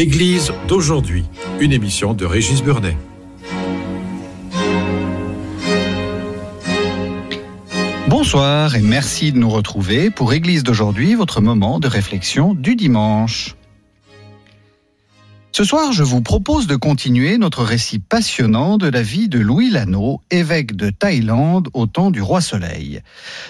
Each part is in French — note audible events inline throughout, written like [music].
Église d'aujourd'hui, une émission de Régis Burnet. Bonsoir et merci de nous retrouver pour Église d'aujourd'hui, votre moment de réflexion du dimanche. Ce soir, je vous propose de continuer notre récit passionnant de la vie de Louis Lano, évêque de Thaïlande au temps du roi Soleil.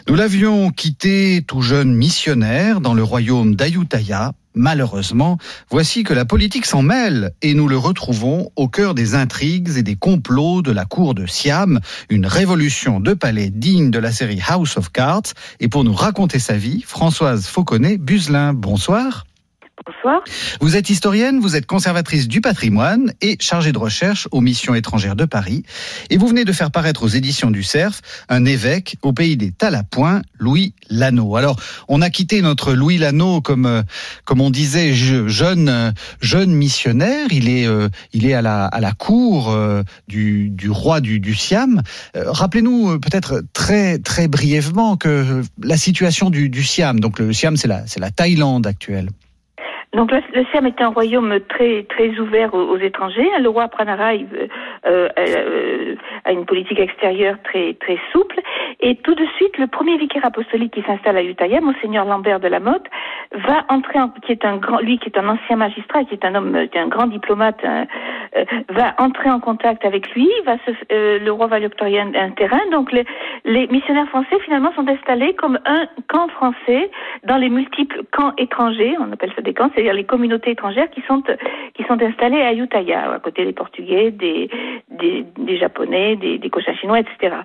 Nous l'avions quitté tout jeune missionnaire dans le royaume d'Ayutthaya. Malheureusement, voici que la politique s'en mêle et nous le retrouvons au cœur des intrigues et des complots de la cour de Siam, une révolution de palais digne de la série House of Cards. Et pour nous raconter sa vie, Françoise Fauconnet-Buzelin, bonsoir. Bonsoir. Vous êtes historienne, vous êtes conservatrice du patrimoine et chargée de recherche aux missions étrangères de Paris. Et vous venez de faire paraître aux éditions du Cerf un évêque au pays des Talapoints, Louis Lano. Alors, on a quitté notre Louis Lano comme, euh, comme on disait, jeune, euh, jeune missionnaire. Il est, euh, il est à la, à la cour du, du roi du, du Siam. Rappelez-nous peut-être très, très brièvement que la situation du, du Siam, donc le Siam, c'est la, la Thaïlande actuelle. Donc le, le Siam est un royaume très très ouvert aux, aux étrangers. Le roi Pranarai euh, euh, a une politique extérieure très très souple. Et tout de suite, le premier vicaire apostolique qui s'installe à Utaya, Monseigneur Lambert de la Motte, va entrer, en, qui est un grand, lui qui est un ancien magistrat, qui est un homme, un grand diplomate, euh, va entrer en contact avec lui. Euh, le roi va lui octroyer un, terrain. Donc les, missionnaires français finalement sont installés comme un camp français dans les multiples camps étrangers. On appelle ça des camps c'est-à-dire les communautés étrangères qui sont qui sont installées à Ayutthaya, à côté des Portugais, des des, Japonais, des, des Cochins chinois, etc.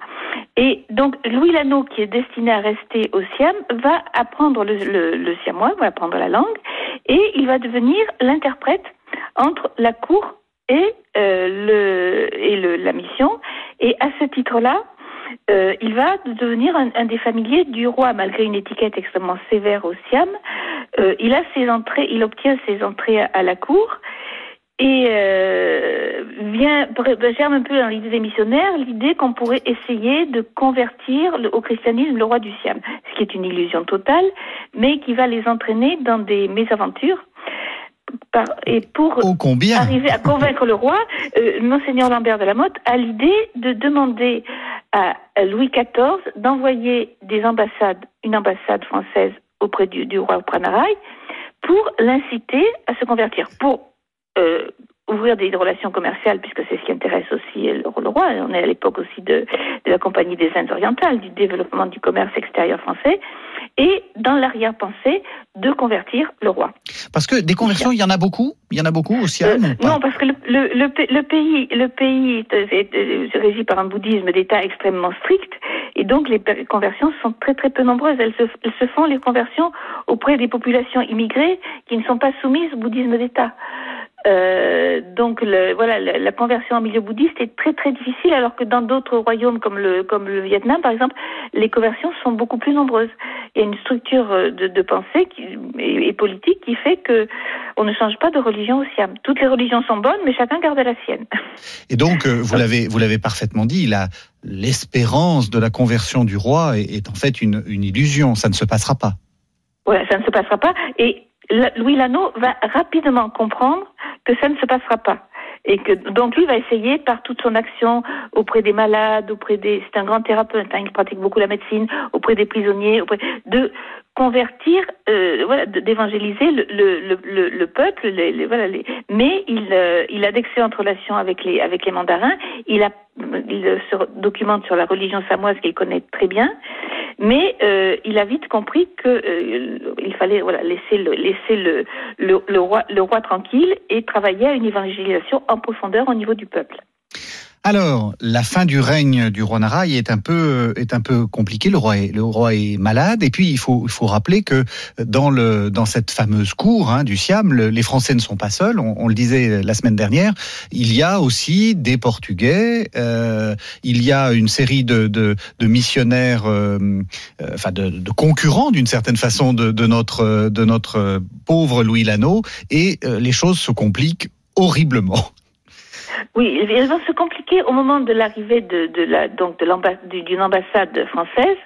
Et donc Louis Lano, qui est destiné à rester au Siam, va apprendre le, le siamois, va apprendre la langue, et il va devenir l'interprète entre la cour et euh, le et le, la mission. Et à ce titre-là, euh, il va devenir un, un, des familiers du roi, malgré une étiquette extrêmement sévère au Siam. Euh, il a ses entrées, il obtient ses entrées à, à la cour et euh, vient germe un peu dans l'idée des missionnaires l'idée qu'on pourrait essayer de convertir le, au christianisme le roi du Siam, ce qui est une illusion totale, mais qui va les entraîner dans des mésaventures. Par, et pour oh, arriver à convaincre le roi, euh, Monseigneur Lambert de la Motte a l'idée de demander à Louis XIV d'envoyer des ambassades, une ambassade française auprès du, du roi Pranarai, pour l'inciter à se convertir, pour euh, ouvrir des relations commerciales, puisque c'est ce qui intéresse aussi le, roi. On est à l'époque aussi de, de, la Compagnie des Indes orientales, du développement du commerce extérieur français, et dans l'arrière-pensée de convertir le roi. Parce que des conversions, il y en a beaucoup? Il y en a beaucoup au Siam euh, Non, parce que le, le, le, le pays, le pays est, régi par un bouddhisme d'État extrêmement strict, et donc les conversions sont très très peu nombreuses. Elles se, elles se font les conversions auprès des populations immigrées qui ne sont pas soumises au bouddhisme d'État. Euh, donc le, voilà, la, la, conversion en milieu bouddhiste est très très difficile, alors que dans d'autres royaumes comme le comme le Vietnam par exemple, les conversions sont beaucoup plus nombreuses. Il y a une structure de, de pensée qui, et, et, politique qui fait que on ne change pas de religion au Siam. Toutes les religions sont bonnes, mais chacun garde la sienne. [laughs] Et donc euh, vous l'avez vous l'avez parfaitement dit, la l'espérance de la conversion du roi est, est en fait une, une illusion. Ça ne se passera pas. Voilà, ça ne se passera pas. Et Louis Lano va rapidement comprendre que ça ne se passera pas. Et que donc lui va essayer par toute son action auprès des malades, auprès des c'est un grand thérapeute, hein, il pratique beaucoup la médecine, auprès des prisonniers, auprès de convertir, euh, voilà, d'évangéliser le, le, le, le, peuple, les, les, voilà, les, mais il, euh, il a d'excellentes relations avec les, avec les mandarins, il, a, il se documente sur la religion samoise qu'il connaît très bien, Mais euh, il a vite compris que euh, fallait laisser le roi tranquille et travailler à une évangélisation en profondeur au niveau du peuple. Alors, la fin du règne du roi Naraï est un peu est un peu compliquée. Le roi est le roi est malade et puis il faut il faut rappeler que dans le dans cette fameuse cour hein, du Siam, le, les Français ne sont pas seuls. On, on, le disait la semaine dernière. Il y a aussi des Portugais. Euh, il y a une série de de, de missionnaires, euh, euh enfin de, de concurrents d'une certaine façon de, de notre de notre pauvre Louis Lano et euh, les choses se compliquent horriblement. Oui, elles vont se compliquer au moment de l'arrivée de, de la donc de l'ambassade d'une ambassade française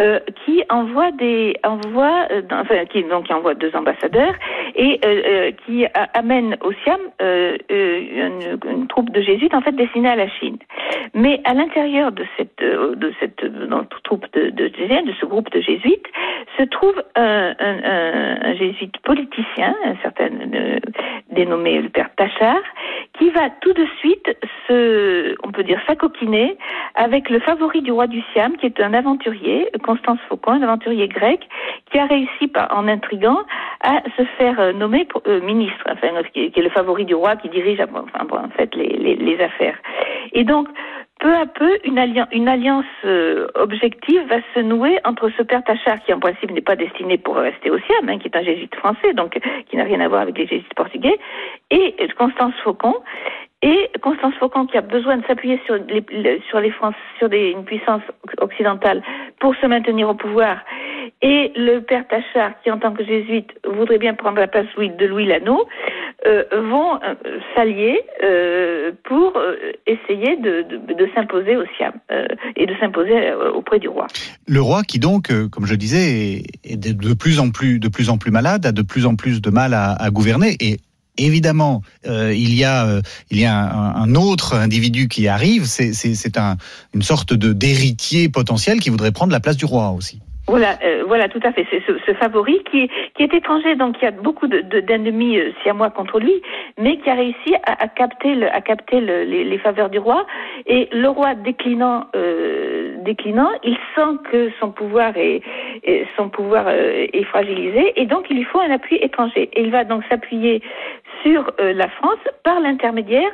euh, qui envoie des envoie euh, enfin qui donc qui envoie deux ambassadeurs et euh, euh qui amène au Siam euh, une, une, troupe de jésuites en fait destinée à la Chine. Mais à l'intérieur de cette de cette donc, troupe de, de de ce groupe de jésuites se trouve un, un, un, jésuite politicien, un certain dénommé le père Tachard, qui va tout de suite se, on peut dire, s'acoquiner avec le favori du roi du Siam, qui est un aventurier, Constance Faucon, un aventurier grec, qui a réussi par, en intrigant à se faire euh, nommer euh, ministre, enfin, qui est le favori du roi qui dirige enfin, en fait les, les, affaires. Et donc, peu à peu, une, alliance, euh, objective va se nouer entre ce père Tachard, qui en principe n'est pas destiné pour rester au Siam, hein, qui est un jésuite français, donc qui n'a rien à voir avec les jésuites portugais, et Constance Faucon. Et Constance Faucon, qui a besoin de s'appuyer sur, les, sur, les sur des, une puissance occidentale pour se maintenir au pouvoir, et le père Tachard, qui en tant que jésuite voudrait bien prendre la place de Louis Lano, euh, vont euh, s'allier euh, pour essayer de, s'imposer au Siam et de s'imposer auprès du roi. Le roi, qui donc, comme je disais, est de plus en plus, malade, a de plus en plus de mal à, gouverner et Évidemment, il y a, un, autre individu qui arrive. C'est un, une sorte d'héritier potentiel qui voudrait prendre la place du roi aussi. Voilà, euh, voilà, tout à fait. C'est ce, ce, favori qui, qui est étranger, donc il y a beaucoup d'ennemis de, de, euh, siamois contre lui, mais qui a réussi à, à capter, le, à capter le, les, les, faveurs du roi. Et le roi déclinant, euh, déclinant, il sent que son pouvoir est, son pouvoir euh, est fragilisé, et donc il lui faut un appui étranger. Et il va donc s'appuyer sur euh, la France par l'intermédiaire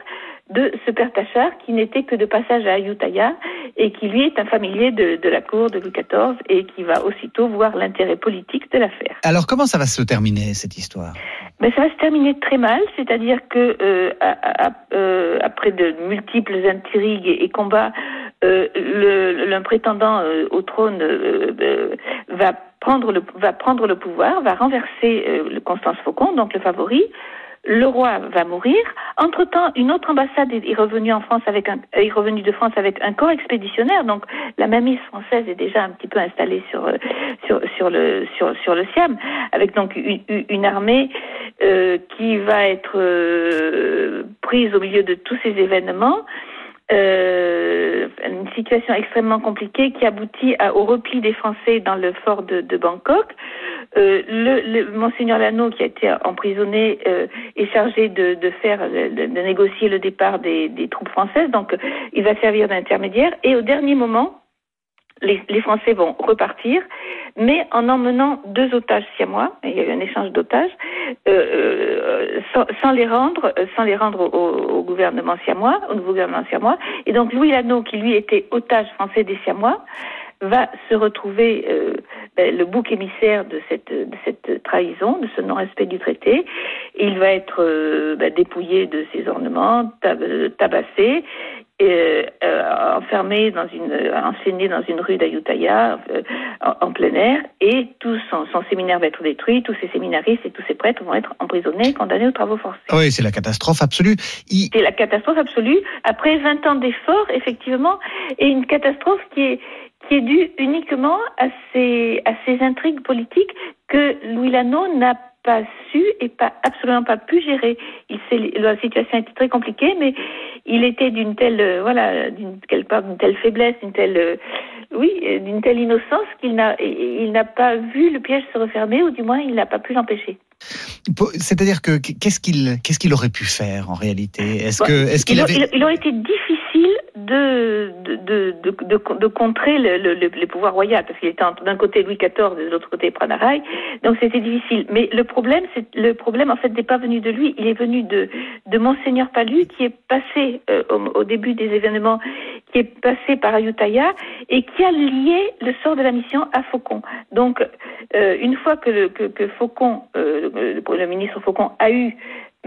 de ce père Tachard qui n'était que de passage à Ayutthaya et qui lui est un familier de, de, la cour de Louis XIV et qui va aussitôt voir l'intérêt politique de l'affaire. Alors comment ça va se terminer cette histoire? Ben, Ça va se terminer très mal, c'est-à-dire que euh, à, à, euh, après de multiples intrigues et, et combats, euh, le, le, prétendant euh, au trône euh, va prendre le va prendre le pouvoir, va renverser le Constance Faucon, donc le favori le roi va mourir. Entre-temps, une autre ambassade est revenue en France avec un, est revenue de France avec un corps expéditionnaire. Donc, la mamise française est déjà un petit peu installée sur euh, sur sur le sur sur le Siam, avec donc une, armée euh, qui va être euh, prise au milieu de tous ces événements. Euh, une situation extrêmement compliquée qui aboutit au repli des Français dans le fort de Bangkok. Euh, le, le, Monseigneur Lano, qui a été emprisonné, euh, est chargé de, faire, de, de, négocier le départ des, troupes françaises. Donc, il va servir d'intermédiaire. Et au dernier moment, les, Français vont repartir, mais en emmenant deux otages siamois, il y a eu un échange d'otages, euh, euh sans, les rendre, euh, sans les rendre au, au, gouvernement siamois, au nouveau gouvernement siamois. Et donc Louis Lano, qui lui était otage français des siamois, va se retrouver euh, le bouc émissaire de cette, de cette trahison, de ce non-respect du traité. Il va être euh, ben, dépouillé de ses ornements, tab tabassé, et, euh, enfermé dans une, enseigné dans une rue d'Ayutthaya euh, en, en, plein air, et tout son, son, séminaire va être détruit, tous ses séminaristes et tous ses prêtres vont être emprisonnés, condamnés aux travaux forcés. Oui, c'est la catastrophe absolue. Il... C'est la catastrophe absolue. Après 20 ans d'efforts, effectivement, et une catastrophe qui est qui est dû uniquement à ces, à ces intrigues politiques que Louis Lano n'a pas su et pas absolument pas pu gérer. Il la situation était très compliquée, mais il était d'une telle euh, voilà d'une d'une telle faiblesse, d'une telle euh, oui d'une telle innocence qu'il n'a il n'a pas vu le piège se refermer ou du moins il n'a pas pu l'empêcher. C'est-à-dire que qu'est-ce qu'il qu'est-ce qu'il aurait pu faire en réalité? Est-ce que est-ce qu'il il, avait... il, il aurait été difficile de, de, de, de, contrer le, le, le, pouvoir royal, parce qu'il était d'un côté Louis XIV et de l'autre côté Pranaraï, donc c'était difficile. Mais le problème, c'est le problème en fait n'est pas venu de lui, il est venu de, de Monseigneur Palu, qui est passé euh, au, début des événements, qui est passé par Ayutthaya et qui a lié le sort de la mission à Faucon. Donc, euh, une fois que, le, que, que Faucon, euh, le, le ministre Faucon a eu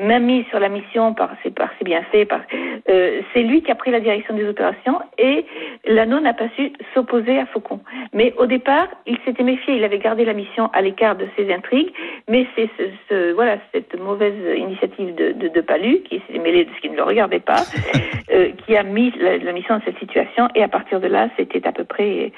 même mis sur la mission par ses, par ses bienfaits. Par, euh, c'est lui qui a pris la direction des opérations et l'anneau n'a pas su s'opposer à Faucon. Mais au départ, il s'était méfié, il avait gardé la mission à l'écart de ses intrigues, mais c'est ce, ce, voilà, cette mauvaise initiative de, de, de Palu, qui s'est mêlé de ce qui ne le regardait pas, [laughs] euh, qui a mis la, la mission dans cette situation et à partir de là, c'était à peu près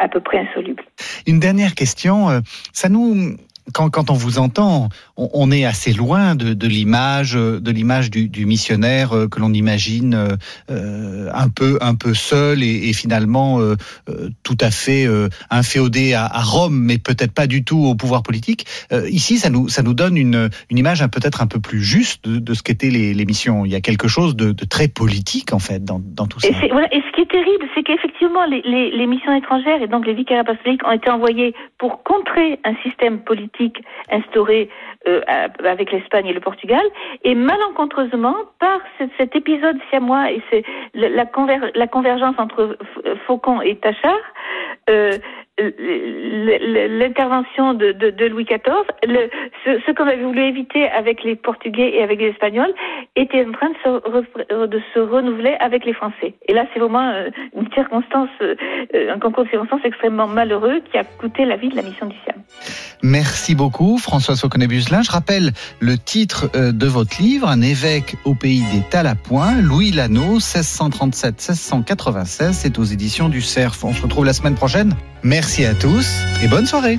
à peu près insoluble. Une dernière question, euh, ça nous quand, quand, on vous entend, on, est assez loin de, de l'image, de l'image du, du, missionnaire euh, que l'on imagine euh, un peu, un peu seul et, et finalement euh, euh tout à fait euh, inféodé à, à, Rome, mais peut-être pas du tout au pouvoir politique. Euh, ici, ça nous, ça nous donne une, une image peut-être un peu plus juste de, de ce qu'étaient les, les, missions. Il y a quelque chose de, de très politique en fait dans, dans tout ça. Et, voilà, et ce qui est terrible, c'est qu'effectivement les, les, les missions étrangères et donc les vicariats apostoliques ont été envoyés pour contrer un système politique instauré euh, avec l'Espagne et le Portugal, et malencontreusement, par cet, épisode siamois et c'est la, la, convergence entre Faucon et Tachard, euh, l'intervention de, Louis XIV, ce qu'on avait voulu éviter avec les Portugais et avec les Espagnols, était en train de se, renouveler avec les Français. Et là, c'est vraiment euh, une circonstance, un concours de circonstances extrêmement malheureux qui a coûté la vie de la mission du Siam. Merci beaucoup, François Soconnet-Buselin. Je rappelle le titre euh, de votre livre, Un évêque au pays des Talapoints, Louis Lano, 1637-1696. C'est aux éditions du Cerf. On se retrouve la semaine prochaine. Merci à tous et bonne soirée.